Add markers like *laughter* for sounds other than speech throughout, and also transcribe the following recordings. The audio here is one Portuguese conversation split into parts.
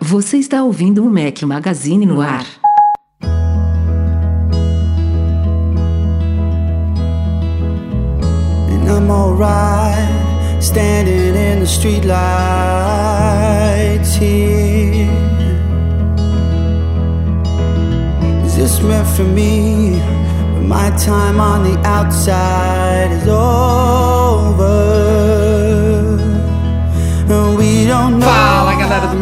Você está ouvindo o Mac Magazine no ar. And I'm standing in the street lights here. Is this meant for me? But my time on the outside is over.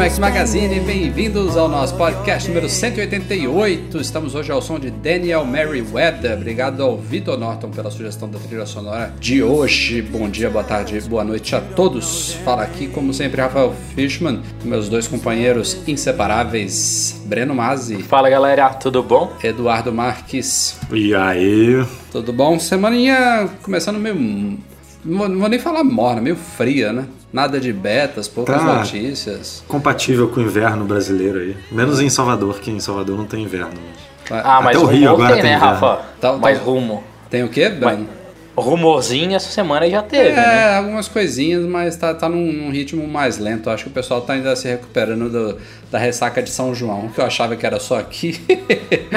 Max Magazine, bem-vindos ao nosso podcast número 188. Estamos hoje ao som de Daniel Merriweather. Obrigado ao Vitor Norton pela sugestão da trilha sonora de hoje. Bom dia, boa tarde, boa noite a todos. Fala aqui, como sempre, Rafael Fishman, meus dois companheiros inseparáveis, Breno Mazzi, Fala galera, tudo bom? Eduardo Marques. E aí? Tudo bom? Semaninha começando meio. Não vou- não vou nem falar morna, meio fria, né? Nada de betas, poucas Tá. notícias. Compatível com o inverno brasileiro aí. Menos em Salvador, que em Salvador não tem inverno. Ah, mas Até o rumo Rio agora tem, tem né, inverno. Rafa? Tá- tá- mais rumo. Tem o quê, Breno? Rumorzinho essa semana já teve, É, né? algumas coisinhas, mas tá, tá num, num ritmo mais lento. Acho que o pessoal tá ainda se recuperando do- da ressaca de São João, que eu achava que era só aqui.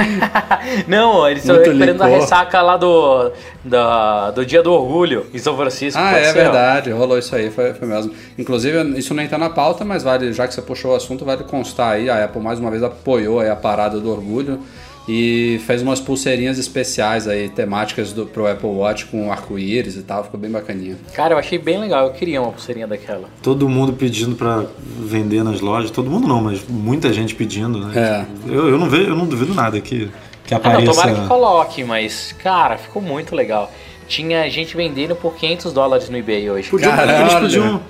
*laughs* Não, eles estão recuperando a ressaca lá do, da- do Dia do Orgulho em São Francisco. ah, é ser, ó. verdade, rolou isso aí, foi, foi mesmo. Inclusive, isso nem tá na pauta, mas vale, já que você puxou o assunto, vale constar aí, a Apple mais uma vez apoiou a parada do orgulho e fez umas pulseirinhas especiais aí, temáticas do, pro Apple Watch com arco-íris e tal, ficou bem bacaninha. Cara, eu achei bem legal, eu queria uma pulseirinha daquela. Todo mundo pedindo pra vender nas lojas. Todo mundo não, mas muita gente pedindo, né? É. Eu, eu não vejo, eu não duvido nada que, que Ah, não, apareça. tomara que coloque, mas, cara, ficou muito legal. Tinha gente vendendo por 500 dólares no eBay hoje. Podiam- eles, podiam,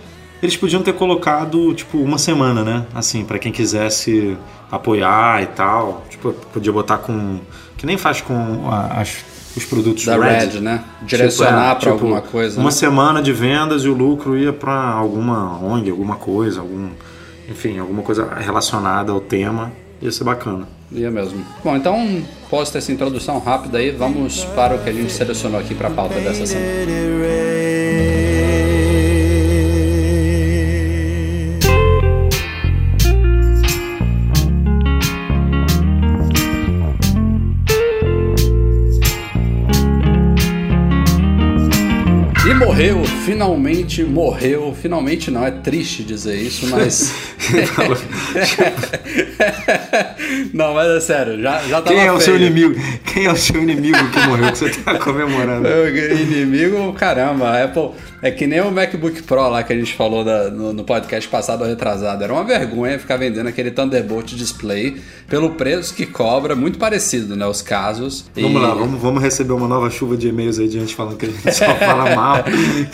eles podiam ter colocado, tipo, uma semana, né? Assim, pra quem quisesse apoiar e tal. Tipo, podia botar com. Que nem faz com a- as- os produtos Da do Red, né? Direcionar pra alguma coisa, Uma né? semana de vendas e o lucro ia pra alguma ONG, alguma coisa, algum. Enfim, alguma coisa relacionada ao tema. Ia ser bacana. Ia mesmo. Bom, então, posta essa introdução rápida aí, vamos para o que a gente selecionou aqui para a pauta dessa semana. Finalmente morreu. Finalmente não, é triste dizer isso, mas. *laughs* não, mas é sério, já, já tava Quem é o seu inimigo? Quem é o seu inimigo que morreu que você tá comemorando? *laughs* Inimigo, caramba, a Apple é que nem o MacBook Pro lá que a gente falou da- no, no podcast passado ou retrasado. Era uma vergonha ficar vendendo aquele Thunderbolt Display pelo preço que cobra, muito parecido, né? Os casos. Vamos E- lá, vamos, vamos receber uma nova chuva de e-mails aí de gente falando que a gente só *laughs* fala mal,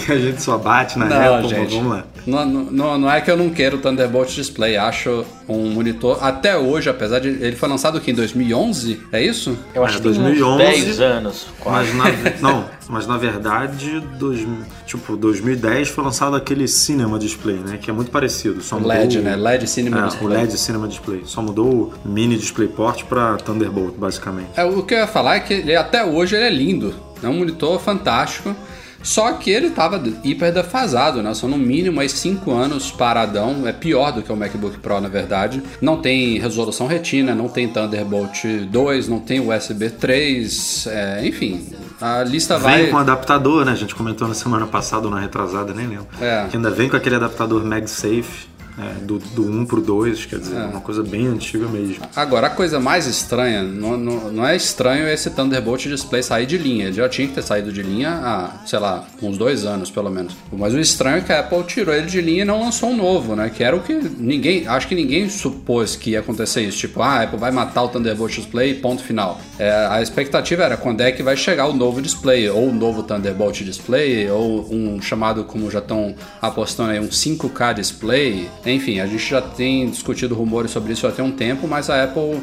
que a gente só bate na Não, Apple. gente. Vamos lá. Não, não, não é que eu não quero o Thunderbolt Display. Acho um monitor, até hoje, apesar de. Ele foi lançado aqui em 2011, é isso? Eu acho É, que tem uns 2011, 10 anos, quase. Mas na, não, *laughs* mas na verdade, dois, tipo, 2010 foi lançado aquele Cinema Display, né? Que é muito parecido. Só O mudou LED, né? LED Cinema é, Display. O LED Cinema Display. Só mudou o Mini DisplayPort pra Thunderbolt, basicamente. É, o que eu ia falar é que ele, até hoje ele é lindo. É um monitor fantástico. Só que ele tava hiper defasado, né? São no mínimo aí 5 anos paradão. É pior do que o MacBook Pro, na verdade. Não tem resolução retina, não tem Thunderbolt 2, não tem USB 3. é, enfim, a lista vai. Vem com adaptador, né? A gente comentou na semana passada ou na retrasada, nem lembro. É. Que ainda vem com aquele adaptador MagSafe, é, do, do 1 pro 2, quer dizer, É. uma coisa bem antiga mesmo. Agora, a coisa mais estranha, não, não, não é estranho esse Thunderbolt Display sair de linha. Ele já tinha que ter saído de linha há, sei lá, uns dois anos pelo menos. Mas o estranho é que a Apple tirou ele de linha e não lançou um novo, né? Que era o que ninguém. Acho que ninguém supôs que ia acontecer isso. Tipo, ah, a Apple vai matar o Thunderbolt Display, ponto final. É, a expectativa era quando é que vai chegar o novo display, ou o novo Thunderbolt Display, ou um chamado, como já estão apostando aí, um 5K Display. Enfim, a gente já tem discutido rumores sobre isso tem um tempo, mas a Apple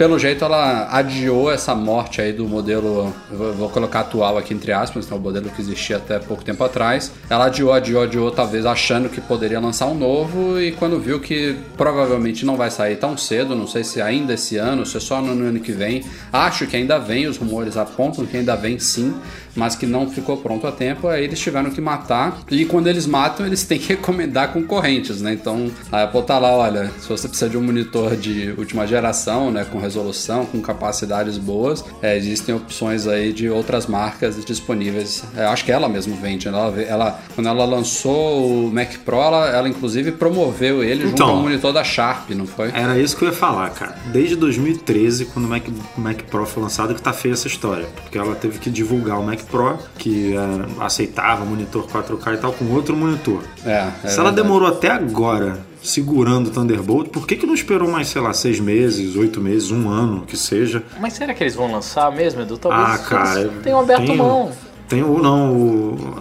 pelo jeito ela adiou essa morte aí do modelo, vou colocar atual aqui entre aspas, então o modelo que existia até pouco tempo atrás. Ela adiou, adiou, adiou, talvez achando que poderia lançar um novo e quando viu que provavelmente não vai sair tão cedo, não sei se ainda esse ano, se é só no ano que vem. Acho que ainda vem, os rumores apontam que ainda vem sim, mas que não ficou pronto a tempo, aí eles tiveram que matar. E quando eles matam, eles têm que *laughs* recomendar concorrentes, né? Então a Apple tá lá, olha, se você precisa de um monitor de última geração, né, com resolução, com capacidades boas, é, existem opções aí de outras marcas disponíveis. É, acho que ela mesmo vende, né? ela, ela, quando ela lançou o Mac Pro, ela, ela inclusive promoveu ele Então. junto ao monitor da Sharp, não foi? Era isso que eu ia falar, cara. Desde 2013, quando o Mac, o Mac Pro foi lançado, que tá feia essa história. Porque ela teve que divulgar o Mac Pro, que é, aceitava monitor 4K e tal, com outro monitor. É, é Se ela verdade. demorou até agora segurando o Thunderbolt, por que, que não esperou mais, sei lá, seis meses, oito meses, um ano, que seja? Mas será que eles vão lançar mesmo, Edu? Talvez ah, cara. tenham aberto tem- mão. Tem o não, o.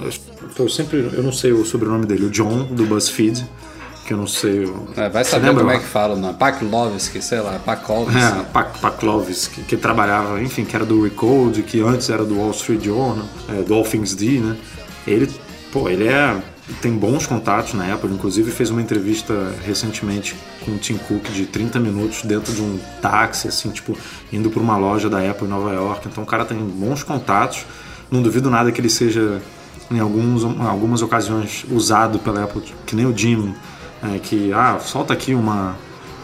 Eu sempre. Eu não sei o sobrenome dele, o John, do BuzzFeed, que eu não sei. o- É, vai saber como é que fala, não. Paklovski, sei lá, Paklovski. É, Pak- Paklovski, que, que trabalhava, enfim, que era do Recode, que antes era do Wall Street Journal, é, do All Things D, né? Ele, pô, ele é tem bons contatos na Apple, inclusive fez uma entrevista recentemente com o Tim Cook de 30 minutos dentro de um táxi, assim, tipo, indo para uma loja da Apple em Nova York. Então o cara tem bons contatos. Não duvido nada que ele seja, em alguns, em algumas ocasiões, usado pela Apple, que nem o Jim, é, que, ah, solta aqui uma,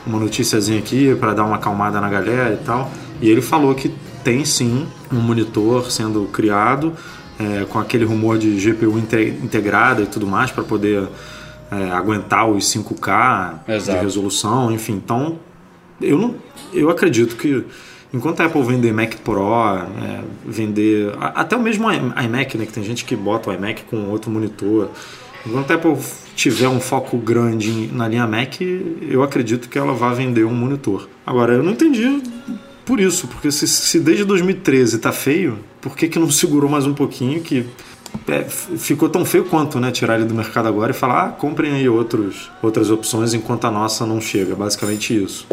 uma noticiazinha aqui para dar uma acalmada na galera e tal. E ele falou que tem sim um monitor sendo criado é, com aquele rumor de GPU inte- integrada e tudo mais para poder é, aguentar os 5K Exato. de resolução, enfim. Então, eu não, eu acredito que enquanto a Apple vender Mac Pro, é, vender até o mesmo iMac, né, que tem gente que bota o iMac com outro monitor. Enquanto a Apple tiver um foco grande na linha Mac, eu acredito que ela vai vender um monitor. Agora, eu não entendi por isso, porque se, se desde 2013 tá feio, por que, que não segurou mais um pouquinho que é, ficou tão feio quanto, né? Tirar ele do mercado agora e falar, ah, comprem aí outros, outras opções enquanto a nossa não chega. Basicamente isso.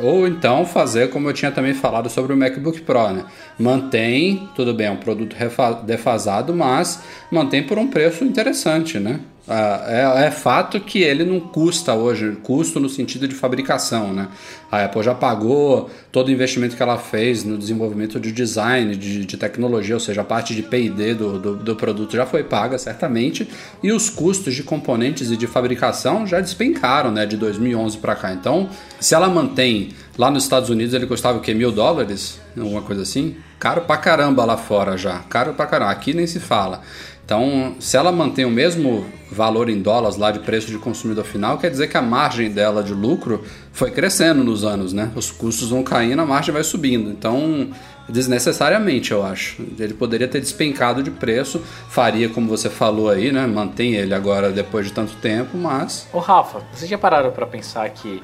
Ou então fazer como eu tinha também falado sobre o MacBook Pro, né? Mantém, tudo bem, é um produto defasado, mas mantém por um preço interessante, né? Ah, é, é fato que ele não custa hoje, custo no sentido de fabricação, né? A Apple já pagou todo o investimento que ela fez no desenvolvimento de design, de, de tecnologia, ou seja, a parte de P&D do, do, do produto já foi paga, certamente, e os custos de componentes e de fabricação já despencaram, né, de 2011 para cá. Então, se ela mantém, lá nos Estados Unidos ele custava o quê? Mil dólares? Alguma coisa assim? Caro pra caramba lá fora já, caro pra caramba, aqui nem se fala. Então, se ela mantém o mesmo valor em dólares lá de preço de consumidor final, quer dizer que a margem dela de lucro foi crescendo nos anos, né? Os custos vão caindo, a margem vai subindo. Então, desnecessariamente, eu acho. Ele poderia ter despencado de preço, faria como você falou aí, né? Mantém ele agora depois de tanto tempo, mas Ô Rafa, vocês já pararam pra pensar que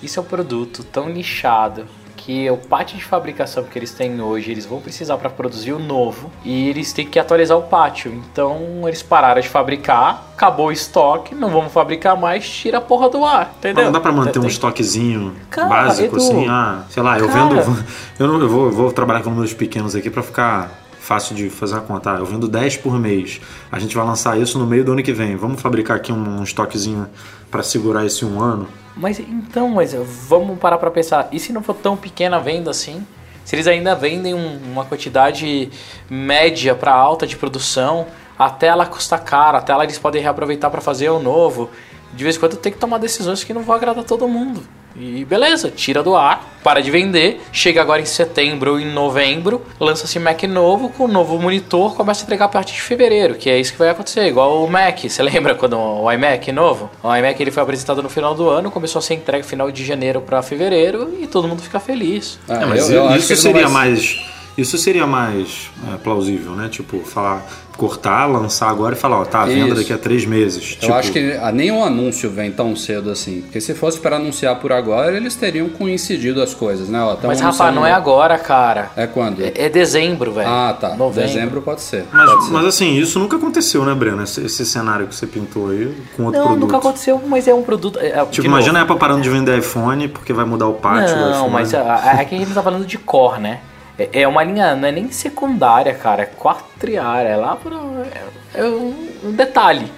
isso é um produto tão nichado que o pátio de fabricação que eles têm hoje, eles vão precisar para produzir o novo e eles têm que atualizar o pátio. Então eles pararam de fabricar, acabou o estoque, não vamos fabricar mais, tira a porra do ar, entendeu? Não dá pra manter um Tem- estoquezinho Cara, básico, Edu, assim? Ah, sei lá, eu cara. vendo. *laughs* Eu, não, eu, vou, eu vou trabalhar com números pequenos aqui pra ficar fácil de fazer a conta. Ah, eu vendo 10 por mês. A gente vai lançar isso no meio do ano que vem. Vamos fabricar aqui um, um estoquezinho pra segurar esse um ano? Mas então, mas vamos parar pra pensar. E se não for tão pequena a venda assim? Se eles ainda vendem um- uma quantidade média para alta de produção, até ela custar caro, até ela eles podem reaproveitar para fazer o novo. De vez em quando tem que tomar decisões que não vão agradar todo mundo. E beleza, tira do ar, para de vender, chega agora em setembro ou em novembro, lança-se Mac novo com um novo monitor, começa a entregar a partir de fevereiro, que é isso que vai acontecer, igual o Mac. Você lembra quando o iMac novo? O iMac ele foi apresentado no final do ano, começou a ser entregue final de janeiro para fevereiro e todo mundo fica feliz. ah, É, mas eu- eu acho isso seria mais Isso seria mais é, plausível, né? Tipo, falar, cortar, lançar agora e falar, ó, tá à venda Isso. daqui a três meses. Eu tipo, acho que ah, nenhum anúncio vem tão cedo assim. Porque se fosse para anunciar por agora, eles teriam coincidido as coisas, né? Ó, Mas, rapaz, não é agora, cara. É quando? É, é dezembro, velho. Ah, tá. Novembro. Dezembro pode ser. Mas, pode ser. mas assim, isso nunca aconteceu, né, Breno? Esse, esse cenário que você pintou aí com outro Não, produto. nunca aconteceu, mas é um produto. é, Tipo, de imagina a novo. Apple parando de vender iPhone porque vai mudar o pátio do Não, iPhone. mas a- a- aqui a gente tá falando de core, né? É é uma linha, não é nem secundária, cara, é quatriária, é lá pra. É, é um, um detalhe.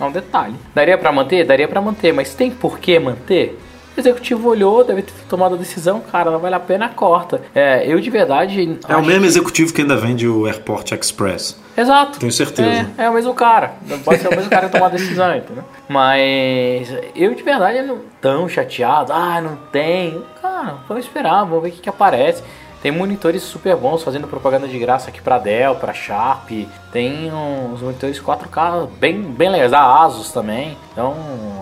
É um detalhe. Daria pra manter? Daria pra manter, mas tem por que manter? O executivo olhou, deve ter tomado a decisão, cara, não vale a pena, corta. É, eu de verdade. É o mesmo que- executivo que ainda vende o Airport Express. Exato. Tenho certeza. É, é o mesmo cara. Pode ser o mesmo cara que tomar a decisão, entendeu? Mas eu de verdade não tão chateado. Ah, não tem. Cara, vamos esperar, vamos ver o que, que aparece. Tem monitores super bons fazendo propaganda de graça aqui pra Dell, pra Sharp. Tem uns monitores 4K bem, bem legais, da Asus também. Então,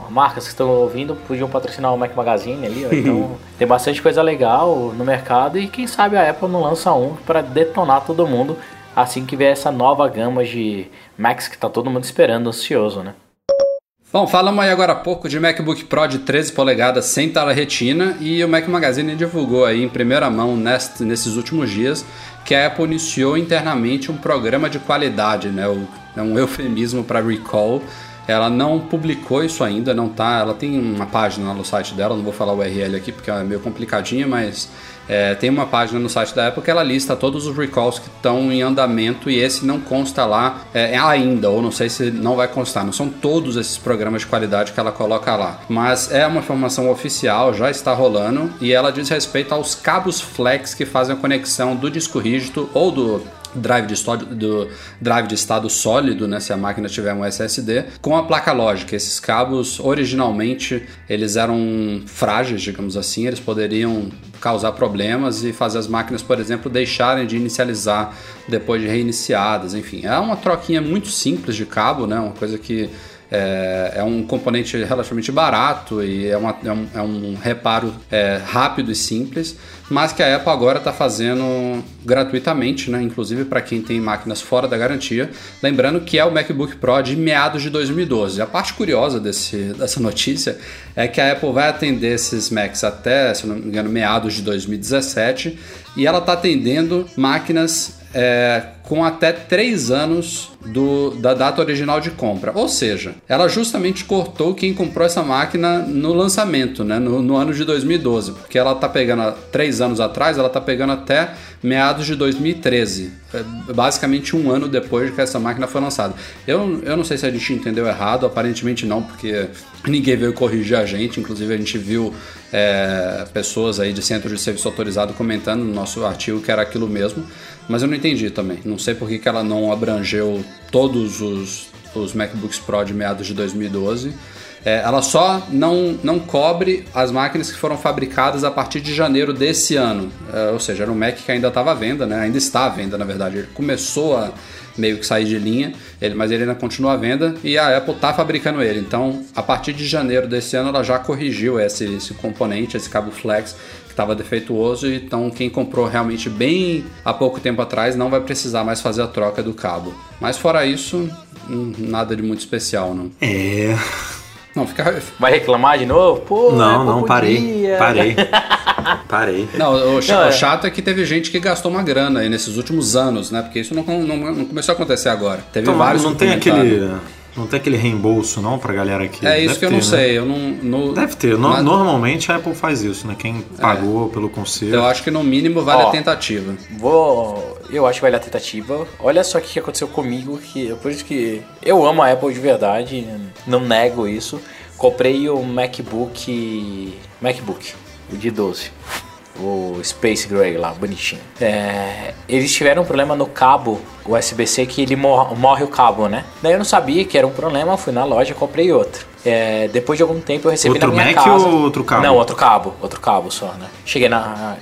marcas que estão ouvindo podiam patrocinar o Mac Magazine ali. ó. Então, *laughs* tem bastante coisa legal no mercado e quem sabe a Apple não lança um pra detonar todo mundo assim que vier essa nova gama de Macs que tá todo mundo esperando, ansioso, né? Bom, falamos aí agora há pouco de MacBook Pro de 13 polegadas sem tela retina e o Mac Magazine divulgou aí em primeira mão nest- nesses últimos dias que a Apple iniciou internamente um programa de qualidade, né? É um eufemismo para recall. Ela não publicou isso ainda, não tá. Ela tem uma página no site dela, não vou falar o URL aqui porque é meio complicadinha, mas é, tem uma página no site da Apple que ela lista todos os recalls que estão em andamento e esse não consta lá é, ainda, ou não sei se não vai constar. Não são todos esses programas de qualidade que ela coloca lá, mas é uma informação oficial, já está rolando e ela diz respeito aos cabos flex que fazem a conexão do disco rígido ou do drive de, estado, do drive de estado sólido, né, se a máquina tiver um SSD, com a placa lógica. Esses cabos, originalmente, eles eram frágeis, digamos assim, eles poderiam causar problemas e fazer as máquinas, por exemplo, deixarem de inicializar depois de reiniciadas, enfim. É uma troquinha muito simples de cabo, né, uma coisa que é, é um componente relativamente barato e é, uma- é um, é um reparo é, rápido e simples, mas que a Apple agora está fazendo gratuitamente, né? inclusive para quem tem máquinas fora da garantia. Lembrando que é o MacBook Pro de meados de 2012. A parte curiosa desse, dessa notícia é que a Apple vai atender esses Macs até, se não me engano, meados de 2017 e ela está atendendo máquinas é, com até 3 anos do, da data original de compra. Ou seja, ela justamente cortou quem comprou essa máquina no lançamento, né, no, no ano de 2012, porque ela está pegando 3 anos atrás, ela está pegando até meados de 2013, é, basicamente um ano depois de que essa máquina foi lançada. Eu, eu não sei se a gente entendeu errado, aparentemente não, porque ninguém veio corrigir a gente, inclusive a gente viu é, pessoas aí de centro de serviço autorizado comentando no nosso artigo que era aquilo mesmo, mas eu não entendi também. Não sei por que, que ela não abrangeu todos os, os MacBooks Pro de meados de 2012. É, ela só não, não cobre as máquinas que foram fabricadas a partir de janeiro desse ano. É, ou seja, era um Mac que ainda estava à venda, né? ainda está à venda, na verdade. Ele começou a meio que sair de linha, ele, mas ele ainda continua à venda e a Apple está fabricando ele. Então, a partir de janeiro desse ano, ela já corrigiu esse, esse componente, esse cabo flex estava defeituoso. Então, quem comprou realmente bem há pouco tempo atrás não vai precisar mais fazer a troca do cabo. Mas fora isso, hum, nada de muito especial, não. É. Não, fica. Vai reclamar de novo? Pô, Não, Apple não, parei. podia. Parei. *laughs* Parei. Não, o, cha- Não, é. o chato é que teve gente que gastou uma grana aí nesses últimos anos, né? Porque isso não, não, não começou a acontecer agora. Teve Então, vários não tem aquele. Não tem aquele reembolso não pra galera que. É isso Deve que eu ter, não né? sei. Eu não, no- Deve ter. No- mas Normalmente a Apple faz isso, né? Quem pagou pelo conselho. Eu acho que no mínimo vale Ó. a tentativa. Vou. Eu acho que vale a tentativa. Olha só o que aconteceu comigo, que por isso que eu amo a Apple de verdade, não nego isso. Comprei o MacBook. MacBook, o de 12. O Space Gray lá, bonitinho. É, eles tiveram um problema no cabo USB-C que ele mor- morre o cabo, né? Daí eu não sabia que era um problema, fui na loja comprei outro. É, depois de algum tempo eu recebi Outro na minha Mac casa. ou outro cabo? Não, outro cabo, outro cabo só, né? Cheguei na.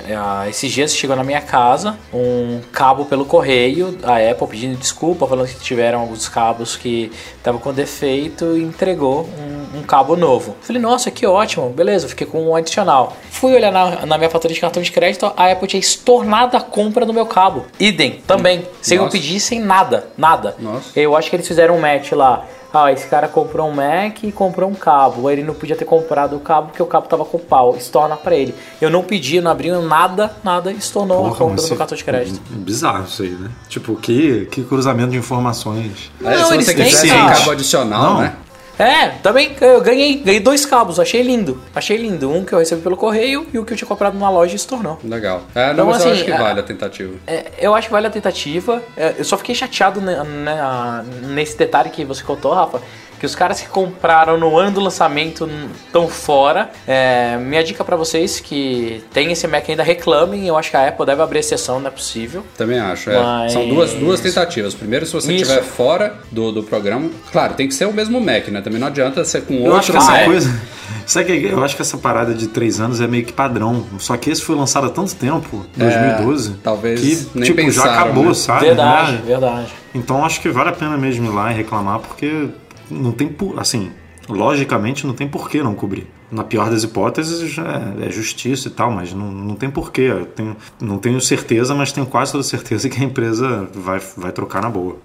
esses dias chegou na minha casa um cabo pelo correio, a Apple pedindo desculpa, falando que tiveram alguns cabos que estavam com defeito e entregou um cabo novo. Falei, nossa, que ótimo, beleza, fiquei com um adicional. Fui olhar na, na minha fatura de cartão de crédito, a Apple tinha estornado a compra do meu cabo. Idem, também, sem eu pedir, sem nada, nada. Nossa. Eu acho que eles fizeram um match lá. Ah, esse cara comprou um Mac e comprou um cabo. Ele não podia ter comprado o cabo porque o cabo tava com pau. Estorna pra ele. Eu não pedi, não abri nada, nada, estornou a Porra, compra mas do meu você- cartão de crédito. Bizarro isso aí, né? Tipo, que, que cruzamento de informações. Não, se eles você têm, quiser um cabo adicional, Não. né? É, também eu ganhei, ganhei dois cabos, achei lindo. Achei lindo. Um que eu recebi pelo correio e o que eu tinha comprado numa loja e estornou. Legal. É, não, Então, mas eu assim, acho que a- vale a tentativa. É, eu acho que vale a tentativa. É, eu só fiquei chateado né, né, nesse detalhe que você contou, Rafa. Que os caras que compraram no ano do lançamento estão fora. É, minha dica pra vocês que tem esse Mac ainda reclamem. Eu acho que a Apple deve abrir exceção, não é possível. Também acho. é. Mas- São duas, duas tentativas. Primeiro, se você Isso. estiver fora do, do programa, claro, tem que ser o mesmo Mac, né? Também não adianta ser com Eu acho que outro essa Mac. coisa. *laughs* Sabe que eu acho que essa parada de três anos é meio que padrão. Só que esse foi lançado há tanto tempo, 2012. talvez que, nem tipo, já pensaram, acabou, né? sabe? Verdade, né? verdade. Então acho que vale a pena mesmo ir lá e reclamar, porque não tem. Assim, logicamente não tem por que não cobrir. Na pior das hipóteses é, é justiça e tal, mas não, não tem porquê. Eu tenho, não tenho certeza, mas tenho quase toda certeza que a empresa vai, vai trocar na boa.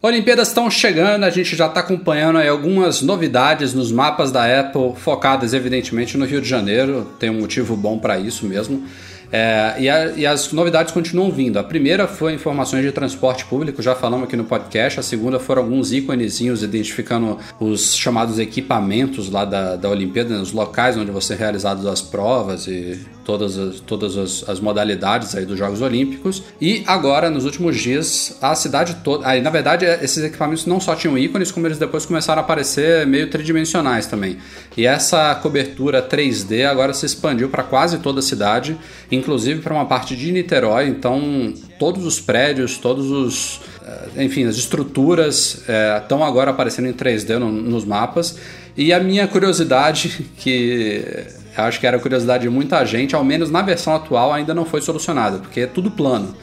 Olimpíadas estão chegando, a gente já está acompanhando aí algumas novidades nos mapas da Apple, focadas evidentemente no Rio de Janeiro, tem um motivo bom para isso mesmo. É, e, a- e as novidades continuam vindo. A primeira foi informações de transporte público, já falamos aqui no podcast. A segunda foram alguns íconezinhos identificando os chamados equipamentos lá da, da Olimpíada, né, os locais onde vão ser realizadas as provas e todas as, todas as, as modalidades aí dos Jogos Olímpicos. E agora, nos últimos dias, a cidade toda. Aí, na verdade, esses equipamentos não só tinham ícones, como eles depois começaram a aparecer meio tridimensionais também. E essa cobertura 3D agora se expandiu para quase toda a cidade, inclusive para uma parte de Niterói. Então, todos os prédios, todos os. eh, Enfim, as estruturas estão agora aparecendo em 3D no- nos mapas. E a minha curiosidade, *laughs* que eu acho que era a curiosidade de muita gente, ao menos na versão atual, ainda não foi solucionada, porque é tudo plano.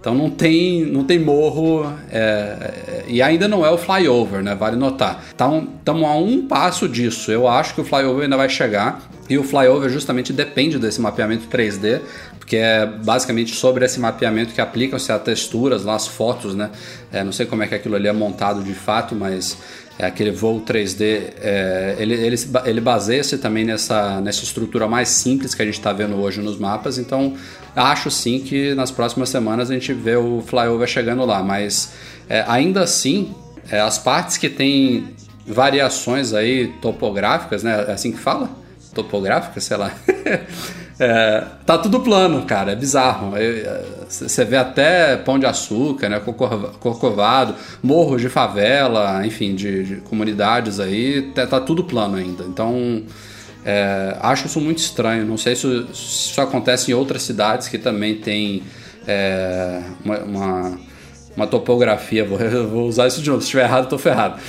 Então não tem, não tem morro é, é, e ainda não é o flyover, né? Vale notar. Então estamos a um passo disso. Eu acho que o flyover ainda vai chegar e o flyover justamente depende desse mapeamento 3D, porque é basicamente sobre esse mapeamento que aplicam-se as texturas, lá as fotos, né? É, não sei como é que aquilo ali é montado de fato, mas é aquele voo 3D, é, ele, ele, ele baseia-se também nessa, nessa estrutura mais simples que a gente está vendo hoje nos mapas, então acho sim que nas próximas semanas a gente vê o flyover chegando lá, mas é, ainda assim, é, as partes que tem variações aí topográficas, né, é assim que fala? Topográficas, sei lá. *laughs* É, tá tudo plano, cara, é bizarro. Você vê até pão de açúcar, né? Corcova- Corcovado, morros de favela, enfim, de, de comunidades aí, tá, tá tudo plano ainda. Então, é, acho isso muito estranho. Não sei se, se isso acontece em outras cidades que também tem é, uma, uma uma topografia, vou, *laughs* vou usar isso de novo, se estiver errado, tô ferrado.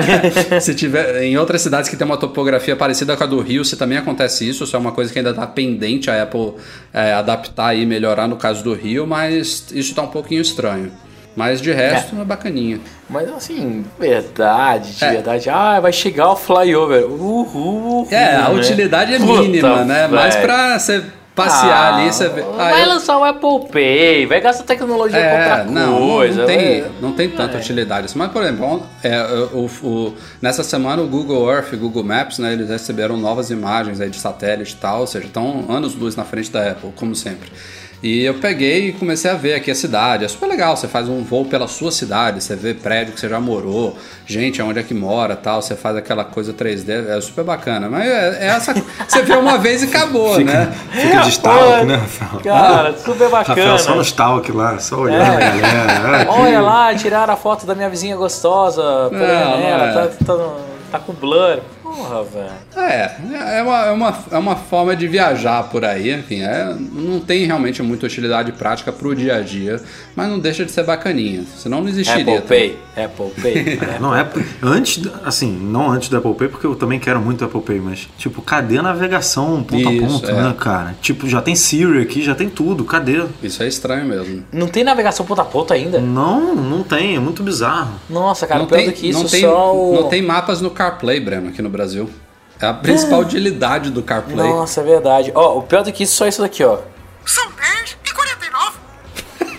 *laughs* se tiver em outras cidades que tem uma topografia parecida com a do Rio, se também acontece isso, isso é uma coisa que ainda está pendente a Apple é, adaptar e melhorar no caso do Rio, mas isso tá um pouquinho estranho. Mas de resto é, bacaninha. Mas assim, verdade, de É. verdade. Ah, vai chegar o flyover. Uhul. uhul, É, a né? utilidade é Puta, mínima, né? Mais velho. pra você passear Ah, ali, você vê. Ah, vai eu- lançar o Apple Pay, vai gastar tecnologia É, outra não, não- coisa. não, tem, vai- não tem tanta utilidade assim. Mas, por exemplo, é, o, o- nessa semana o Google Earth e o Google Maps, né, eles receberam novas imagens aí de satélite e tal, ou seja, estão anos-luz na frente da Apple, como sempre. E eu peguei e comecei a ver aqui a cidade. É super legal. Você faz um voo pela sua cidade, você vê prédio que você já morou, gente onde é que mora tal. Você faz aquela coisa 3D, é super bacana. Mas é, é essa. *laughs* Você vê uma vez e acabou, né? Fica de *laughs* stalk, né, Rafael? Cara, super bacana. Rafael só no stalk lá, só olhando a galera. *laughs* Ah, que- Olha lá, tiraram a foto da minha vizinha gostosa. Janela, é. tá, tá, tá com blur. Porra, velho. É, é uma, é, uma, é uma forma de viajar por aí, enfim, é, não tem realmente muita utilidade prática pro dia a dia, mas não deixa de ser bacaninha, senão não existiria. Apple Pay, Apple Pay. *laughs* É, não é antes, assim, não antes do Apple Pay, porque eu também quero muito Apple Pay, mas tipo, cadê a navegação ponto a Isso, ponto, é. né, cara? Tipo, já tem Siri aqui, já tem tudo, cadê? Isso é estranho mesmo. Não tem navegação ponta a ponta ainda? Não, não tem, é muito bizarro. Nossa, cara, não pior tem, do que isso, não, tem, só o... não tem mapas no CarPlay, Breno, aqui no Brasil. É a principal utilidade do CarPlay. Nossa, é verdade. Ó, o pior do que isso, só isso daqui, ó. São 10 e 49.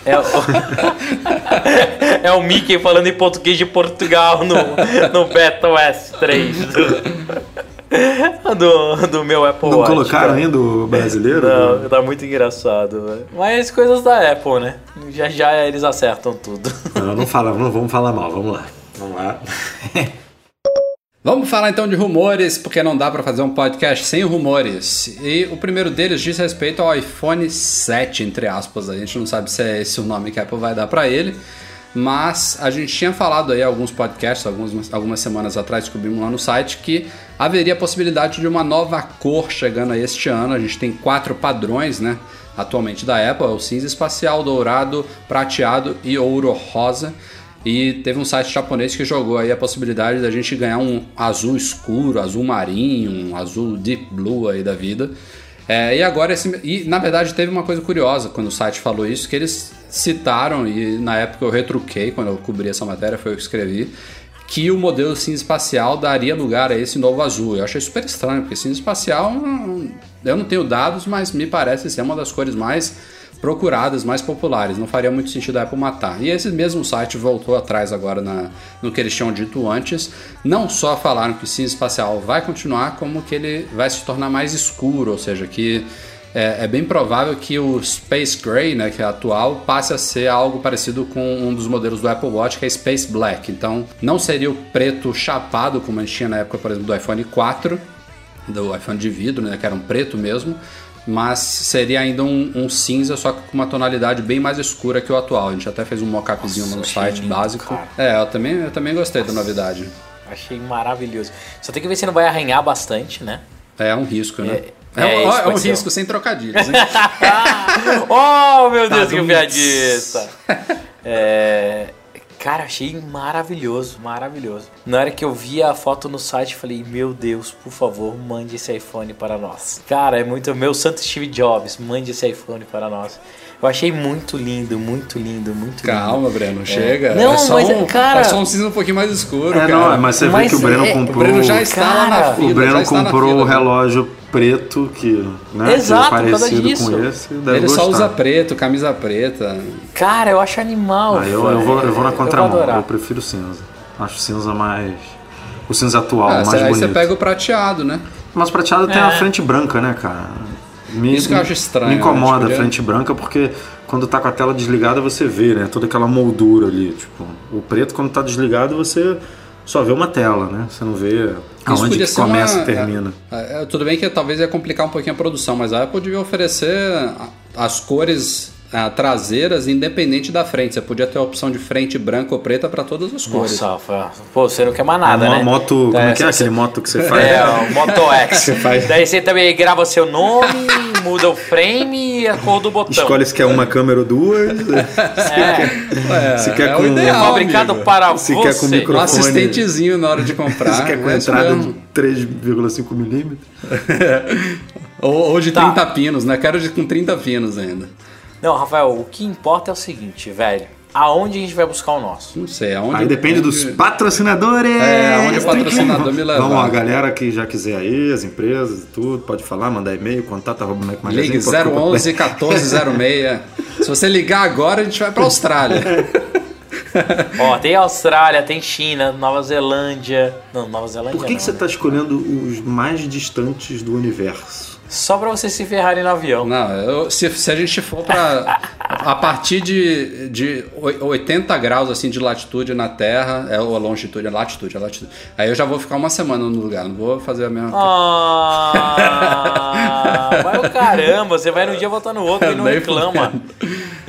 É o, *laughs* é o Mickey falando em português de Portugal no, no Beto S3 do, *laughs* do, do meu Apple Não Watch. colocaram cara. ainda o brasileiro? Não, tá muito engraçado, velho. Mas coisas da Apple, né? Já já eles acertam tudo. Não, não fala, não vamos falar mal, vamos lá. Vamos lá. *laughs* Vamos falar então de rumores, porque não dá para fazer um podcast sem rumores. E o primeiro deles diz respeito ao iPhone 7, entre aspas. A gente não sabe se é esse o nome que a Apple vai dar para ele. Mas a gente tinha falado aí alguns podcasts, algumas, algumas semanas atrás, descobrimos lá no site que haveria a possibilidade de uma nova cor chegando aí este ano. A gente tem quatro padrões, né? Atualmente da Apple, é o cinza espacial, dourado, prateado e ouro rosa. E teve um site japonês que jogou aí a possibilidade da gente ganhar um azul escuro, azul marinho, um azul deep blue aí da vida. É, e agora esse, e na verdade teve uma coisa curiosa quando o site falou isso que eles citaram e na época eu retruquei quando eu cobri essa matéria foi eu que escrevi que o modelo cinza espacial daria lugar a esse novo azul. Eu achei super estranho porque cinza espacial hum, eu não tenho dados, mas me parece ser uma das cores mais procuradas, mais populares. Não faria muito sentido a Apple matar. E esse mesmo site voltou atrás agora na, no que eles tinham dito antes. Não só falaram que o cinza espacial vai continuar, como que ele vai se tornar mais escuro, ou seja, que é, é bem provável que o Space Gray, né, que é atual, passe a ser algo parecido com um dos modelos do Apple Watch, que é Space Black. Então, não seria o preto chapado, como a gente tinha na época, por exemplo, do iPhone 4, do iPhone de vidro, né, que era um preto mesmo, mas seria ainda um, um cinza, só que com uma tonalidade bem mais escura que o atual. A gente até fez um mock-upzinho Nossa, no site lindo, básico. cara. É, eu também, eu também gostei da novidade. Achei maravilhoso. Só tem que ver se não vai arranhar bastante, né? É um risco, né? É, É, é, um- é um risco sem trocadilhos, hein? *laughs* oh, meu Deus, que piadista! *laughs* É, Cara, achei maravilhoso, maravilhoso. Na hora que eu vi a foto no site, falei, meu Deus, por favor, mande esse iPhone para nós. Cara, é muito. Meu santo Steve Jobs, mande esse iPhone para nós. Eu achei muito lindo, muito lindo, muito lindo. Calma, Breno, chega. Não, é só mas, um, cara- É só um cinza um pouquinho mais escuro, É, cara. não, mas você Mas vê que o Breno é- o O comprou. Breno já está lá na Cara, fila. o Breno na comprou fila. o relógio preto que, né, Exato, que é parecido disso. com esse. Deve Ele só gostar. usa preto, camisa preta. Cara, eu acho animal. Ah, eu, eu, vou, eu vou na Eu contramão, eu, adorar. prefiro cinza. Acho cinza mais. O cinza atual, Ah, mais cê- aí bonito. você pega o prateado, né? Mas prateado tem É. a frente branca, né, cara? Me, Isso que eu acho estranho, Me né? incomoda Tipo, a frente branca porque quando tá com a tela desligada você vê, né? Toda aquela moldura ali. Tipo, o preto quando tá desligado você só vê uma tela, né? Você não vê aonde que começa uma- e termina. É, é, tudo bem que talvez ia complicar um pouquinho a produção, mas a Apple devia oferecer as cores ah, traseiras independente da frente. Você podia ter a opção de frente branca ou preta para todas as cores. Nossa, pô, você não quer mais nada, a mo- né? moto, como é que é você- aquele moto que você faz? É, o Moto X. *laughs* Você faz- Daí você também grava seu nome, muda o frame e a cor do botão. Escolhe se quer uma câmera ou duas. É, *laughs* se quer é com o ideal, fabricado amigo. para Se você. quer com Um microfone. assistentezinho na hora de comprar. se quer com é entrada mesmo. de 3,5 milímetros. *laughs* Ou, ou de Tá. 30 pinos, né? Quero de com 30 pinos ainda. Não, Rafael, o que importa é o seguinte, velho. Aonde a gente vai buscar o nosso? Não sei, aonde. Aí depende onde- dos patrocinadores. É, onde o que- patrocinador me levar. Vamos, a galera que já quiser aí, as empresas e tudo, pode falar, mandar e-mail, contato arroba Ligue ponto com ponto br. 011 1406. Se você ligar agora, a gente vai pra Austrália. *laughs* Ó, tem Austrália, tem China, Nova Zelândia. Não, Nova Zelândia Por que, não, que você né? está escolhendo os mais distantes do universo? Só pra você se ferrarem no avião. Não, eu- se, se a gente for pra. A partir de, de oi- 80 graus assim de latitude na Terra, é ou a longitude, é latitude, é latitude. Aí eu já vou ficar uma semana no lugar, não vou fazer a mesma Ah, vai o caramba, você vai num dia voltar no outro e *laughs* não Nem reclama.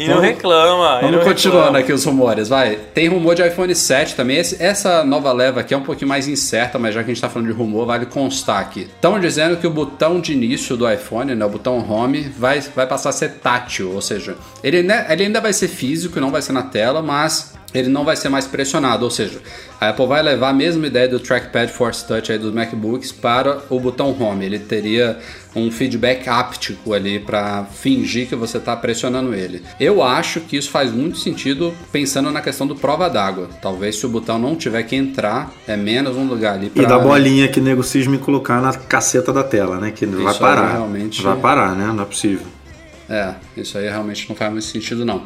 E não Vamos- reclama. Vamos não continuando reclama. aqui os rumores, vai. Tem rumor de iPhone 7 também. Esse- essa nova leva aqui é um pouquinho mais incerta, mas já que a gente tá falando de rumor, vale constar aqui. Estão dizendo que o botão de início do iPhone, né, o botão Home, vai, vai passar a ser tátil, ou seja, ele, né, ele ainda vai ser físico, não vai ser na tela, mas ele não vai ser mais pressionado, ou seja, a Apple vai levar a mesma ideia do Trackpad Force Touch aí dos MacBooks para o botão Home. Ele teria um feedback áptico ali para fingir que você está pressionando ele. Eu acho que isso faz muito sentido pensando na questão do prova d'água. Talvez se o botão não tiver que entrar, é menos um lugar ali E da bolinha que nego cisme colocar na caceta da tela, né? Que vai aí parar. realmente- Vai parar, né? Não é possível. É, isso aí realmente não faz muito sentido não.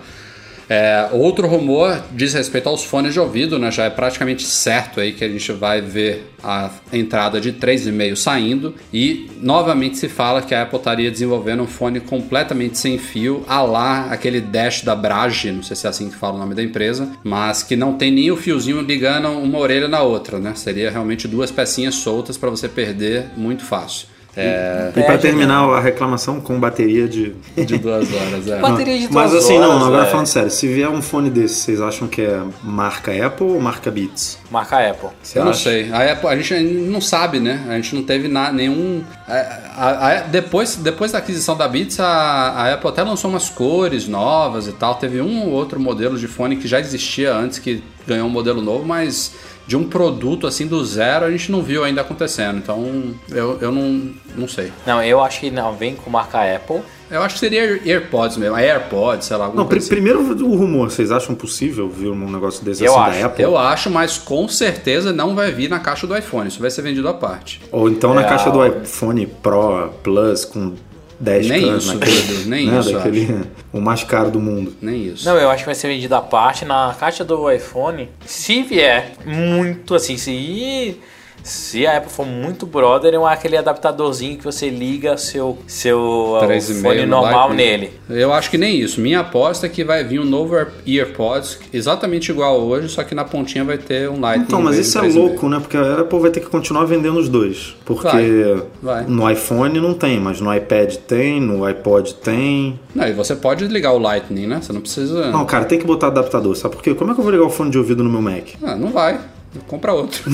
É, outro rumor diz respeito aos fones de ouvido, né? Já é praticamente certo aí que a gente vai ver a entrada de 3,5 saindo e novamente se fala que a Apple estaria desenvolvendo um fone completamente sem fio, a lá aquele Dash da Brage, não sei se é assim que fala o nome da empresa, mas que não tem nem o fiozinho ligando uma orelha na outra, né? Seria realmente duas pecinhas soltas para você perder muito fácil. É, E pra terminar a reclamação com bateria de. de duas horas, é. *laughs* Bateria de Mas duas assim, não, horas, agora é. falando sério, se vier um fone desse, vocês acham que é marca Apple ou marca Beats? Marca Apple. Você Eu não acha? sei. A, Apple, a gente não sabe, né? A gente não teve na, nenhum. a- a- a- depois, depois da aquisição da Beats, a, a Apple até lançou umas cores novas e tal. Teve um ou outro modelo de fone que já existia antes, que ganhou um modelo novo, mas de um produto assim do zero a gente não viu ainda acontecendo. Então eu, eu não, não sei. Não, eu acho que não, vem com marca Apple. Eu acho que seria Air- AirPods mesmo, AirPods, sei lá, alguma Não, coisa assim. primeiro o rumor, vocês acham possível ver um negócio desse Eu assim acho, da Apple? Eu acho, mas com certeza não vai vir na caixa do iPhone. Isso vai ser vendido à parte. Ou então na É, caixa do iPhone Pro Plus com 10 Nem câmeras isso, naquele, meu Deus, nem né, isso, daquele, o mais caro do mundo. Nem isso. Não, eu acho que vai ser vendido à parte na caixa do iPhone. Se vier muito assim, se se a Apple for muito brother, é um- aquele adaptadorzinho que você liga seu seu uh, 3,5 fone no normal nele. Eu acho que nem isso. Minha aposta é que vai vir um novo Air- AirPods exatamente igual hoje, só que na pontinha vai ter um Lightning. Então, mas isso é 3,5. louco, né? Porque a Apple vai ter que continuar vendendo os dois. Porque Vai, vai. no iPhone não tem, mas no iPad tem, no iPod tem. Não, e você pode ligar o Lightning, né? Você não precisa. Não, cara, tem que botar adaptador, sabe por quê? Como é que eu vou ligar o fone de ouvido no meu Mac? Ah, não vai. Compra outro. *laughs*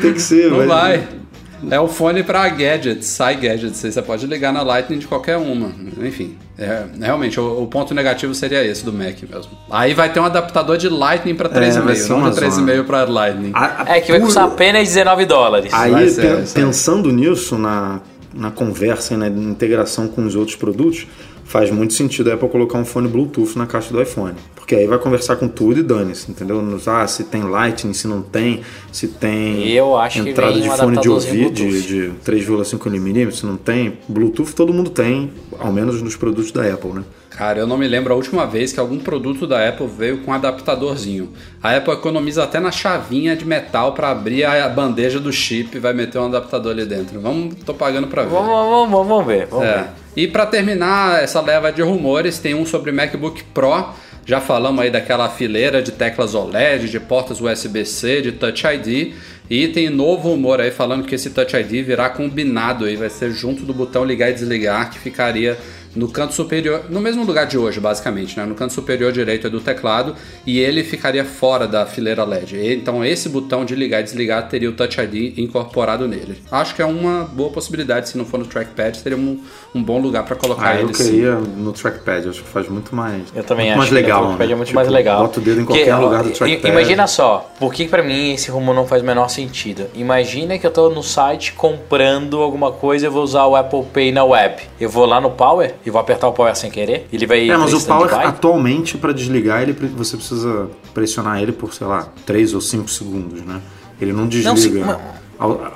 Tem que ser, não vai. É o fone para gadgets, sai gadgets. Você pode ligar na Lightning de qualquer uma. Enfim, é, realmente, o, o ponto negativo seria esse do Mac mesmo. Aí vai ter um adaptador de Lightning para É, vai 3,5, ser não de 3,5 para Lightning. A- a- É que vai por- custar apenas 19 dólares. Aí, ser. pensando nisso, na, na conversa e na integração com os outros produtos, faz muito sentido a Apple colocar um fone Bluetooth na caixa do iPhone. Porque aí vai conversar com tudo e dane-se, entendeu? Ah, se tem Lightning, se não tem, se tem Eu acho que entrada de um fone de ouvido de, de 3,5 mm, se não tem. Bluetooth todo mundo tem, ao menos nos produtos da Apple, né? Cara, eu não me lembro a última vez que algum produto da Apple veio com um adaptadorzinho. A Apple economiza até na chavinha de metal para abrir a bandeja do chip e vai meter um adaptador ali dentro. Vamos, tô pagando para ver. Vamos, vamos, vamos, vamos ver. Vamos É. ver. E para terminar essa leva de rumores, tem um sobre MacBook Pro. Já falamos aí daquela fileira de teclas OLED, de portas USB-C, de Touch ID. E tem novo rumor aí falando que esse Touch ID virá combinado aí, vai ser junto do botão ligar e desligar, que ficaria no canto superior, no mesmo lugar de hoje, basicamente, né? No canto superior direito do teclado e ele ficaria fora da fileira LED. Então esse botão de ligar e desligar teria o Touch ID incorporado nele. Acho que é uma boa possibilidade, se não for no trackpad, seria um, um bom lugar para colocar Ah, eu ele. sim. queria no trackpad, acho que faz muito mais. Eu também muito acho mais que legal. o trackpad né? é muito Tipo, mais legal. Bota o dedo em qualquer lugar do trackpad. Imagina só, por que pra mim esse rumo não faz o menor sentido? Imagina que eu tô no site comprando alguma coisa e eu vou usar o Apple Pay na web. Eu vou lá no Power e vou apertar o Power sem querer. Ele vai É, mas o Power atualmente para desligar ele você precisa pressionar ele por, sei lá, 3 ou 5 segundos, né? Ele não desliga. sim, mas-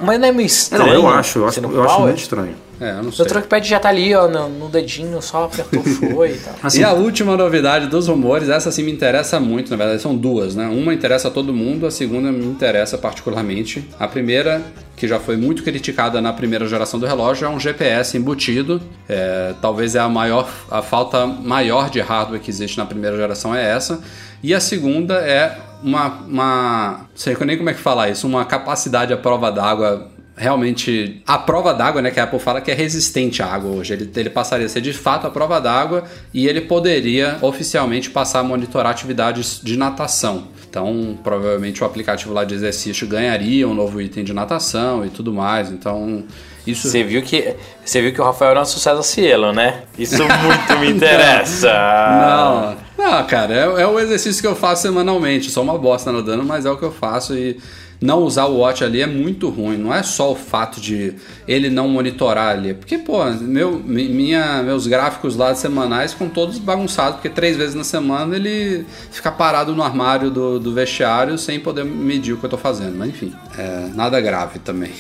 Mas não é meio É, estranho? não, eu acho, eu acho, eu acho muito estranho. É, eu não sei. O trackpad já tá ali, ó, no, no dedinho, só apertou, *laughs* foi e tal. Assim, E a última novidade dos rumores, essa sim me interessa muito, na verdade são duas, né? Uma interessa a todo mundo, a segunda me interessa particularmente. A primeira, que já foi muito criticada na primeira geração do relógio, é um GPS embutido. É, talvez é a maior, a falta maior de hardware que existe na primeira geração é essa. E a segunda é uma, uma não sei nem como é que falar isso, uma capacidade à prova d'água realmente a prova d'água, né, que a Apple fala que é resistente à água hoje. Ele, ele passaria a ser de fato a prova d'água e ele poderia oficialmente passar a monitorar atividades de natação. Então, provavelmente o aplicativo lá de exercício ganharia um novo item de natação e tudo mais. Então, isso Você viu que você viu que o Rafael era um sucesso Cielo, né? Isso muito me *laughs* interessa. Não. Não, cara, é, é o exercício que eu faço semanalmente. Sou uma bosta nadando, mas é o que eu faço e não usar o watch ali é muito ruim. Não é só o fato de ele não monitorar ali. Porque, pô, meu, mi- minha, meus gráficos lá semanais ficam todos bagunçados, porque três vezes na semana ele fica parado no armário do, do vestiário sem poder medir o que eu tô fazendo. Mas enfim, é, nada grave também.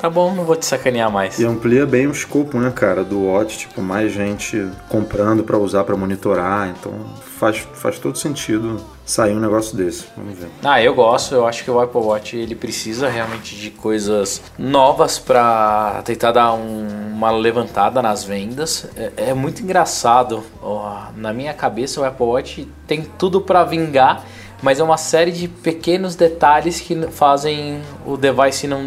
Tá bom, não vou te sacanear mais. E amplia bem o escopo, né, cara, do Watch, tipo, mais gente comprando pra usar pra monitorar, então faz, faz todo sentido sair um negócio desse. Vamos ver. Ah, eu gosto. Eu acho que o Apple Watch ele precisa realmente de coisas novas para tentar dar um- uma levantada nas vendas. É, é muito engraçado. na minha cabeça, o Apple Watch tem tudo para vingar, mas é uma série de pequenos detalhes que fazem o device não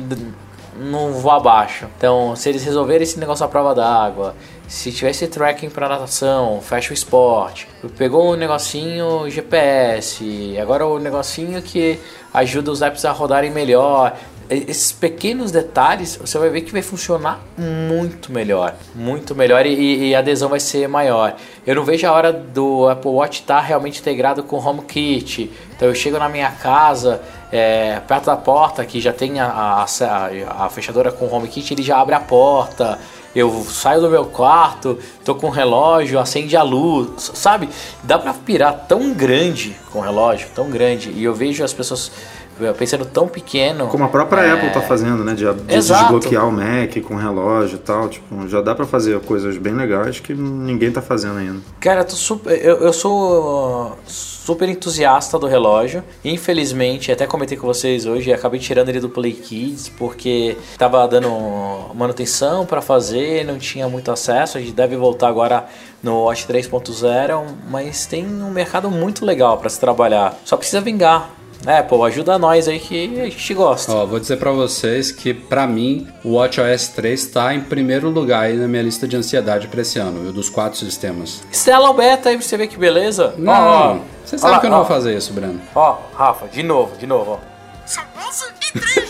não voar abaixo. Então, se eles resolverem esse negócio à prova d'água, se tivesse tracking para natação, fecha o esporte, pegou o negocinho GPS, agora o negocinho que ajuda os apps a rodarem melhor. Esses pequenos detalhes, você vai ver que vai funcionar muito melhor, muito melhor e, e a adesão vai ser maior. Eu não vejo a hora do Apple Watch estar realmente integrado com o HomeKit. Então eu chego na minha casa, é, perto da porta, que já tem a, a, a- fechadora com o HomeKit, ele já abre a porta. Eu saio do meu quarto, tô com o relógio, acende a luz, sabe? Dá pra pirar tão grande com o relógio, tão grande. E eu vejo as pessoas pensando tão pequeno. Como a própria É, Apple tá fazendo, né, de, de desbloquear o Mac com relógio e tal, tipo, já dá pra fazer coisas bem legais que ninguém tá fazendo ainda. Cara, eu, tô super, eu, eu sou super entusiasta do relógio. Infelizmente, até comentei com vocês hoje, acabei tirando ele do Play Kids porque tava dando manutenção para fazer, não tinha muito acesso. A gente deve voltar agora no Watch 3.0, mas tem um mercado muito legal para se trabalhar. Só precisa vingar. É, pô, ajuda nós aí que a gente gosta. Ó, vou dizer pra vocês que pra mim o WatchOS 3 tá em primeiro lugar aí na minha lista de ansiedade pra esse ano, dos quatro sistemas. Instala o beta aí pra você ver que beleza. Não, Ó, ó. você Ó sabe lá, que eu não ó. vou fazer isso, Breno. Ó, Rafa, de novo, de novo, ó. 11 e 3.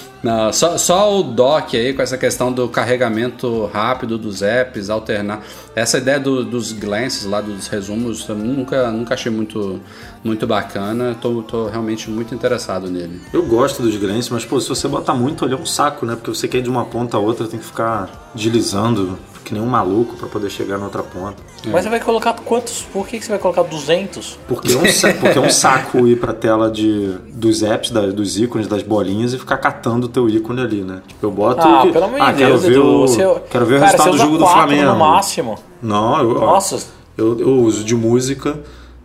*laughs* Não, só, só o dock aí com essa questão do carregamento rápido dos apps, alternar. Essa ideia do- dos glances lá, dos resumos, eu nunca, nunca achei muito, muito bacana. Tô, tô realmente muito interessado nele. Eu gosto dos Glance, mas pô, se você botar muito, ele é um saco, né? Porque você quer ir de uma ponta a outra, tem que ficar deslizando que nem um maluco pra poder chegar na outra ponta. Mas você vai colocar quantos? Por que que você vai colocar 200? Porque é um, sa- *laughs* porque é um saco ir pra tela de, dos apps, da- dos ícones, das bolinhas e ficar catando o teu ícone ali, né? Tipo, eu boto. Ah, que- pelo amor ah, de quero Deus, ver Edu. o, Você- quero ver o Cara, resultado você do jogo do Flamengo. no máximo. Não, eu, Nossa. eu, eu uso de música,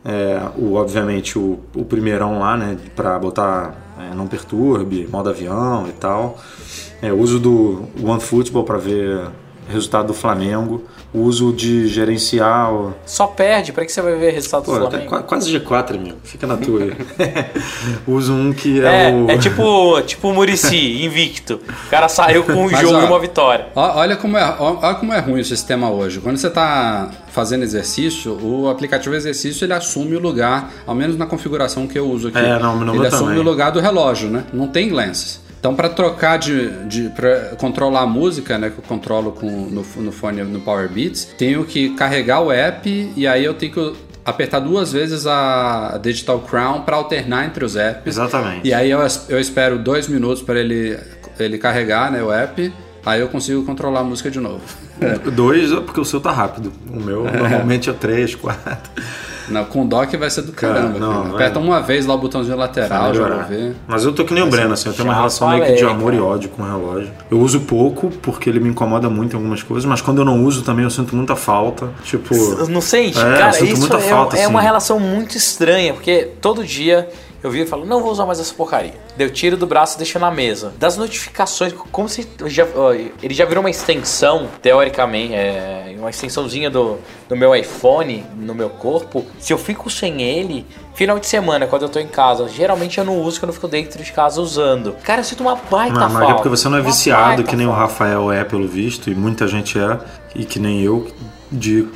é, o, obviamente o, o primeirão lá, né, pra botar é, não perturbe, modo avião e tal. É, uso do OneFootball pra ver resultado do Flamengo. Uso de gerenciar. o- Só perde, pra que você vai ver resultado Pô, do Flamengo? qua- quase G4, meu. Fica na tua aí. *laughs* uso um que é, É, o. é tipo, tipo o Murici, *laughs* invicto. O cara saiu com um Mas, jogo ó, e uma vitória. Ó- Olha como, é, ó- olha como é ruim o sistema hoje. Quando você está fazendo exercício, o aplicativo exercício ele assume o lugar, ao menos na configuração que eu uso aqui. É, não, no ele assume também. o lugar do relógio, né? Não tem glances. Então, para trocar de, de para controlar a música, né, que eu controlo com, no, no fone no Power Beats, tenho que carregar o app e aí eu tenho que apertar duas vezes a Digital Crown para alternar entre os apps. Exatamente. E aí eu, eu espero dois minutos para ele, ele carregar né, o app, aí eu consigo controlar a música de novo. Dois, porque o seu tá rápido. O meu normalmente é três, quatro. Não, com o dock vai ser do caramba. não, cara. vai- Aperta uma vez lá o botãozinho lateral, Vai já vou ver. Mas eu tô que nem o Breno, assim, eu tenho uma relação meio que de amor e cara. ódio com o relógio. Eu uso pouco, porque ele me incomoda muito em algumas coisas, mas quando eu não uso também eu sinto muita falta. Tipo. Não sente? É, eu cara, sinto isso muita é, falta, é uma assim. relação muito estranha, porque todo dia eu viro e falo, não vou usar mais essa porcaria. Daí Eu tiro do braço e deixo na mesa. Das notificações, como se já, ele já virou uma extensão, teoricamente, é, uma extensãozinha do, do meu iPhone no meu corpo. Se eu fico sem ele, final de semana, quando eu tô em casa, geralmente eu não uso, quando eu fico dentro de casa usando. Cara, eu sinto uma baita Não, mas falta. é porque você não é Uma viciado, que nem o falta. Rafael é, pelo visto, e muita gente é, e que nem eu, de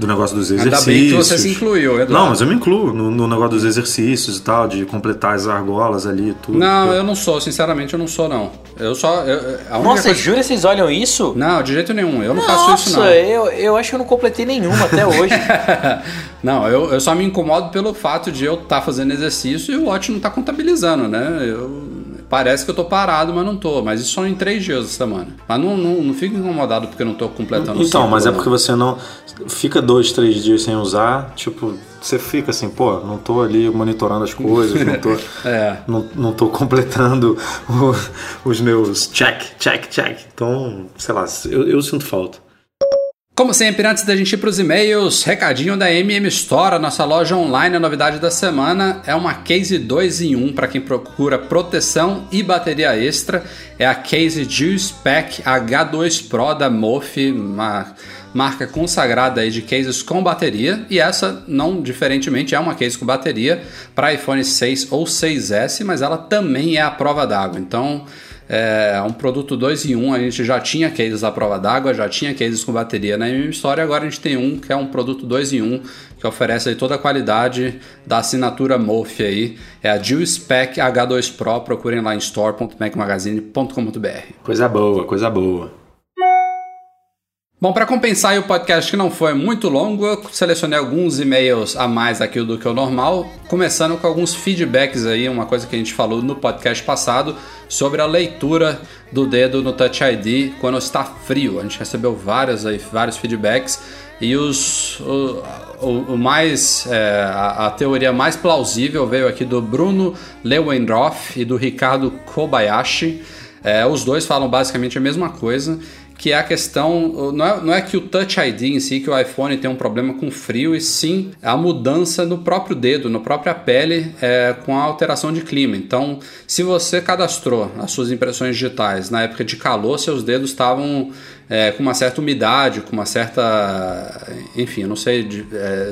do negócio dos Ainda exercícios. bem que você se incluiu, Eduardo. Não, mas eu me incluo no, no negócio dos exercícios e tal, de completar as argolas ali e tudo. Não, eu não sou, sinceramente eu não sou, não. Eu só. eu- a única Nossa, coisa- jura que vocês olham isso? Não, de jeito nenhum. Eu não faço isso, não. eu, eu acho que eu não completei nenhuma até hoje. *laughs* não, eu, eu só me incomodo pelo fato de eu estar fazendo exercício e o watch não tá contabilizando, né? Eu, parece que eu tô parado, mas não tô. Mas isso só em três dias da semana. Mas não, não, não fico incomodado porque eu não tô completando Então, mas é porque você não. Fica dois, três dias sem usar, tipo, você fica assim, pô, não tô ali monitorando as coisas, não tô. *laughs* É. Não, não tô completando o- os meus check, check, check. Então, sei lá, eu, eu sinto falta. Como sempre, antes da gente ir para os e-mails, recadinho da MM Store, a nossa loja online, a novidade da semana é uma case 2 em 1 para quem procura proteção e bateria extra. É a case Juice Pack H2 Pro da Mofi, uma marca consagrada aí de cases com bateria. E essa, não diferentemente, é uma case com bateria para iPhone 6 ou 6S, mas ela também é a prova d'água. Então, é um produto 2 em 1, um, a gente já tinha cases à prova d'água, já tinha cases com bateria na MM Store, agora a gente tem um que é um produto 2 em 1, um, que oferece toda a qualidade da assinatura Mofi aí, é a Juice Pack H2 Pro, procurem lá em store.macmagazine.com.br. Coisa boa, coisa boa. Bom, para compensar o podcast que não foi muito longo, eu selecionei alguns e-mails a mais aqui do que o normal, começando com alguns feedbacks aí, uma coisa que a gente falou no podcast passado sobre a leitura do dedo no Touch ID quando está frio. A gente recebeu vários, aí, vários feedbacks e os, o, o, o mais é, a, a, teoria mais plausível veio aqui do Bruno Lewandorf e do Ricardo Kobayashi. É, os dois falam basicamente a mesma coisa que é a questão, não é, não é que o Touch ID em si, que o iPhone tem um problema com frio, e sim a mudança no próprio dedo, na própria pele, é, com a alteração de clima. Então, se você cadastrou as suas impressões digitais na época de calor, seus dedos estavam é, com uma certa umidade, com uma certa. Enfim, eu não sei é,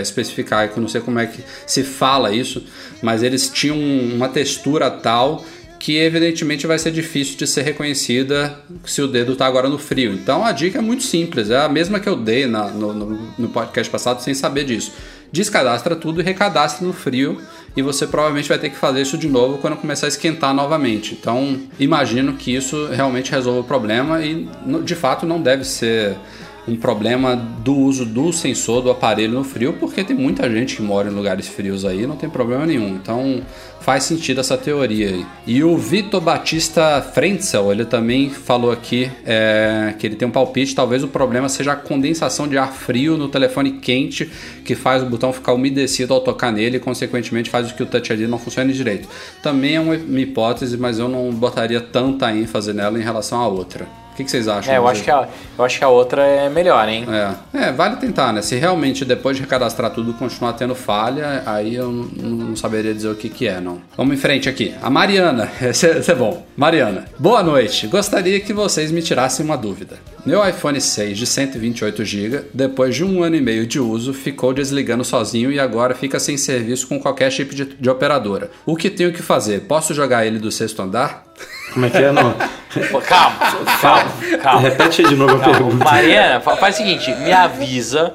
especificar, eu não sei como é que se fala isso, mas eles tinham uma textura tal que evidentemente vai ser difícil de ser reconhecida se o dedo está agora no frio. Então a dica é muito simples, é a mesma que eu dei na, no, no, podcast passado sem saber disso. Descadastra tudo e recadastra no frio e você provavelmente vai ter que fazer isso de novo quando começar a esquentar novamente. Então imagino que isso realmente resolva o problema e de fato não deve ser um problema do uso do sensor do aparelho no frio, porque tem muita gente que mora em lugares frios aí, não tem problema nenhum. Então faz sentido essa teoria aí. E o Vitor Batista Frenzel, ele também falou aqui é, que ele tem um palpite, talvez o problema seja a condensação de ar frio no telefone quente, que faz o botão ficar umedecido ao tocar nele e consequentemente faz com que o Touch ID não funcione direito. Também é uma hipótese, mas eu não botaria tanta ênfase nela em relação à outra. O que, que, vocês acham? É, eu acho que, a, eu acho que a outra é melhor, hein? É. é, vale tentar, né? Se realmente depois de recadastrar tudo continuar tendo falha, aí eu não, não saberia dizer o que, que é, não. Vamos em frente aqui. A Mariana, *laughs* esse é, esse é bom. Mariana, boa noite. Gostaria que vocês me tirassem uma dúvida. Meu iPhone 6 de 128GB, depois de um ano e meio de uso, ficou desligando sozinho e agora fica sem serviço com qualquer chip de, de operadora. O que tenho que fazer? Posso jogar ele do sexto andar? *laughs* Como é que é? Não. Pô, calma, calma, calma. Repete aí de novo a calma. pergunta. Mariana, faz o seguinte, me avisa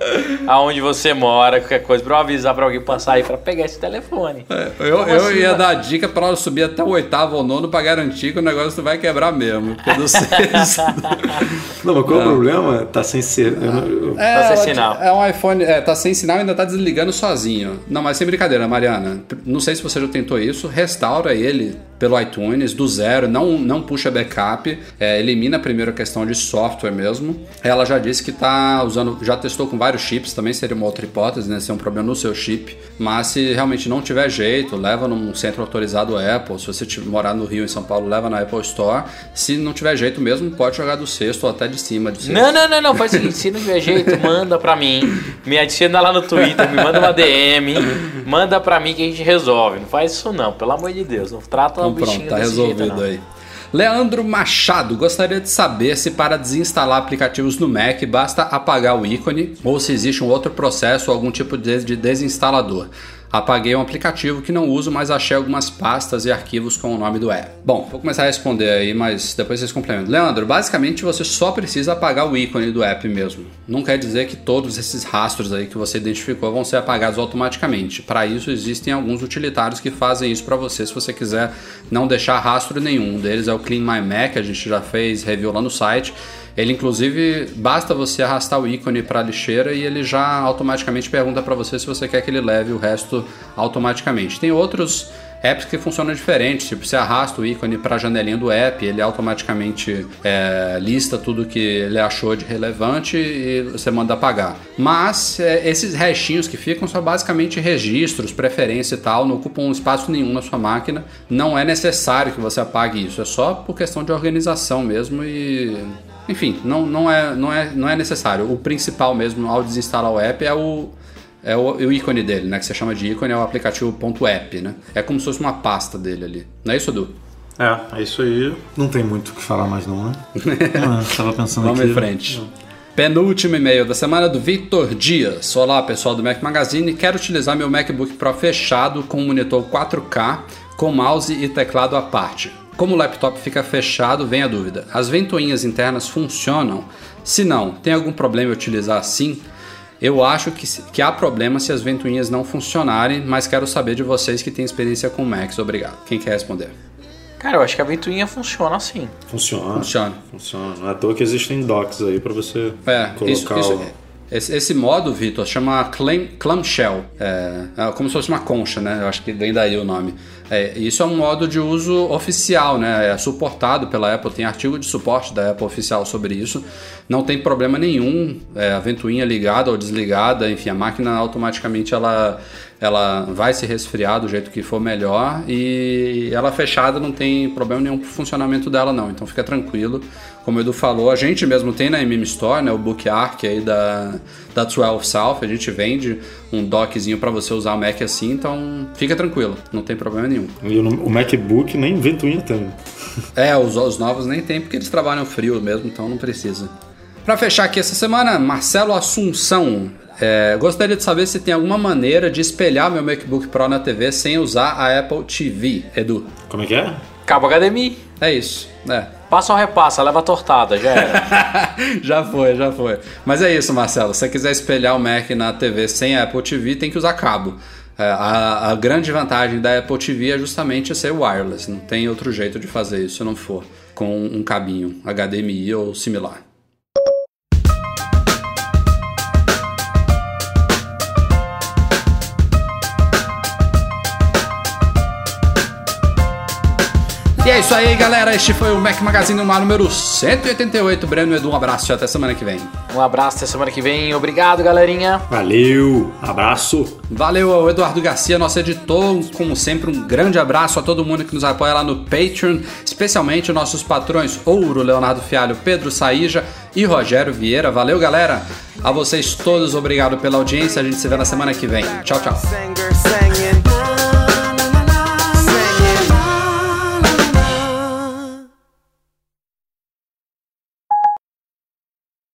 aonde você mora, qualquer coisa, pra eu avisar pra alguém passar aí pra pegar esse telefone. É, eu, Como eu assim, ia mano? dar dica pra ela subir até o oitavo ou nono pra garantir que o negócio vai quebrar mesmo. Porque do sexto. *laughs* Não, mas qual é o problema? Tá sem ser. eu É, Tá sem ela- sinal. É um iPhone, é, tá sem sinal e ainda tá desligando sozinho. Não, mas sem brincadeira, Mariana. Não sei se você já tentou isso. Restaura ele pelo iTunes do zero, não, não puxa backup, é, elimina primeiro a questão de software mesmo. Ela já disse que tá usando, já testou com vários chips, também seria uma outra hipótese, né? Ser um problema no seu chip. Mas se realmente não tiver jeito, leva num centro autorizado Apple. Se você morar no Rio, em São Paulo, leva na Apple Store. Se não tiver jeito mesmo, pode jogar do sexto ou até de cima. Sexto. Não, não, não, não, faz o seguinte, se não tiver jeito, manda pra mim, me adiciona lá no Twitter, me manda uma DM, manda pra mim que a gente resolve. Não faz isso não, pelo amor de Deus, não trata um Então bichinho pronto, tá jeito, resolvido não. aí. Leandro Machado gostaria de saber se para desinstalar aplicativos no Mac basta apagar o ícone ou se existe um outro processo ou algum tipo de de desinstalador. Apaguei um aplicativo que não uso, mas achei algumas pastas e arquivos com o nome do app. Bom, vou começar a responder aí, mas depois vocês complementam. Leandro, basicamente você só precisa apagar o ícone do app mesmo. Não quer dizer que todos esses rastros aí que você identificou vão ser apagados automaticamente. Para isso existem alguns utilitários que fazem isso para você, se você quiser não deixar rastro nenhum. Um deles é o Clean My Mac, a gente já fez review lá no site. Ele inclusive basta você arrastar o ícone para a lixeira e ele já automaticamente pergunta para você se você quer que ele leve o resto automaticamente. Tem outros apps que funcionam diferente, tipo você arrasta o ícone para a janelinha do app, ele automaticamente é, lista tudo que ele achou de relevante e você manda apagar. Mas é, esses restinhos que ficam são basicamente registros, preferência e tal, não ocupam espaço nenhum na sua máquina. Não é necessário que você apague isso, é só por questão de organização mesmo e enfim, não, não, é, não, é, não é necessário. O principal mesmo ao desinstalar o app é o, é o, o, ícone dele, né? Que você chama de ícone, é o aplicativo .app, né? É como se fosse uma pasta dele ali. Não é isso, Edu? É, é isso aí. Não tem muito o que falar mais não, né? *laughs* ah, tava pensando Vamos aqui. em frente. Penúltimo e-mail da semana do Victor Dias. Olá, pessoal do Mac Magazine. Quero utilizar meu MacBook Pro fechado com um monitor 4K, com mouse e teclado à parte. Como o laptop fica fechado, vem a dúvida: as ventoinhas internas funcionam? Se não, tem algum problema em utilizar assim? Eu acho que, que há problema se as ventoinhas não funcionarem, mas quero saber de vocês que têm experiência com Macs. Obrigado. Quem quer responder? Cara, eu acho que a ventoinha funciona assim. Funciona. Funciona. Funciona. Não é à toa que existem docks aí para você É, colocar isso, isso, o... esse, esse modo, Vitor, chama clam, clamshell. É, é como se fosse uma concha, né? Eu acho que vem daí o nome. É, isso é um modo de uso oficial, né? É suportado pela Apple, tem artigo de suporte da Apple oficial sobre isso. Não tem problema nenhum, é, a ventoinha ligada ou desligada, enfim, a máquina automaticamente ela, ela vai se resfriar do jeito que for melhor e ela fechada não tem problema nenhum pro funcionamento dela não, então fica tranquilo. Como o Edu falou, a gente mesmo tem na MM Store, né, o Book Arc aí da, da 12 South, a gente vende um dockzinho para você usar o Mac assim, então fica tranquilo, não tem problema nenhum. E o MacBook nem ventoinha tem. É, os, os novos nem tem porque eles trabalham frio mesmo, então não precisa. Para fechar aqui essa semana, Marcelo Assunção. É, gostaria de saber se tem alguma maneira de espelhar meu MacBook Pro na TV sem usar a Apple TV, Edu. Como é que é? Cabo HDMI. É isso, é. Passa ou repassa, leva a tortada, já era. *laughs* já foi, já foi. Mas é isso, Marcelo. Se você quiser espelhar o Mac na TV sem a Apple TV, tem que usar cabo. É, a, a, grande vantagem da Apple TV é justamente ser wireless. Não tem outro jeito de fazer isso se não for com um cabinho HDMI ou similar. É isso aí, galera. Este foi o Mac Magazine no número 188. Breno Edu, um abraço e até semana que vem. Um abraço até semana que vem. Obrigado, galerinha. Valeu, abraço. Valeu ao Eduardo Garcia, nosso editor. Como sempre, um grande abraço a todo mundo que nos apoia lá no Patreon, especialmente nossos patrões Ouro, Leonardo Fialho, Pedro Saíja e Rogério Vieira. Valeu, galera. A vocês todos, obrigado pela audiência. A gente se vê na semana que vem. Tchau, tchau.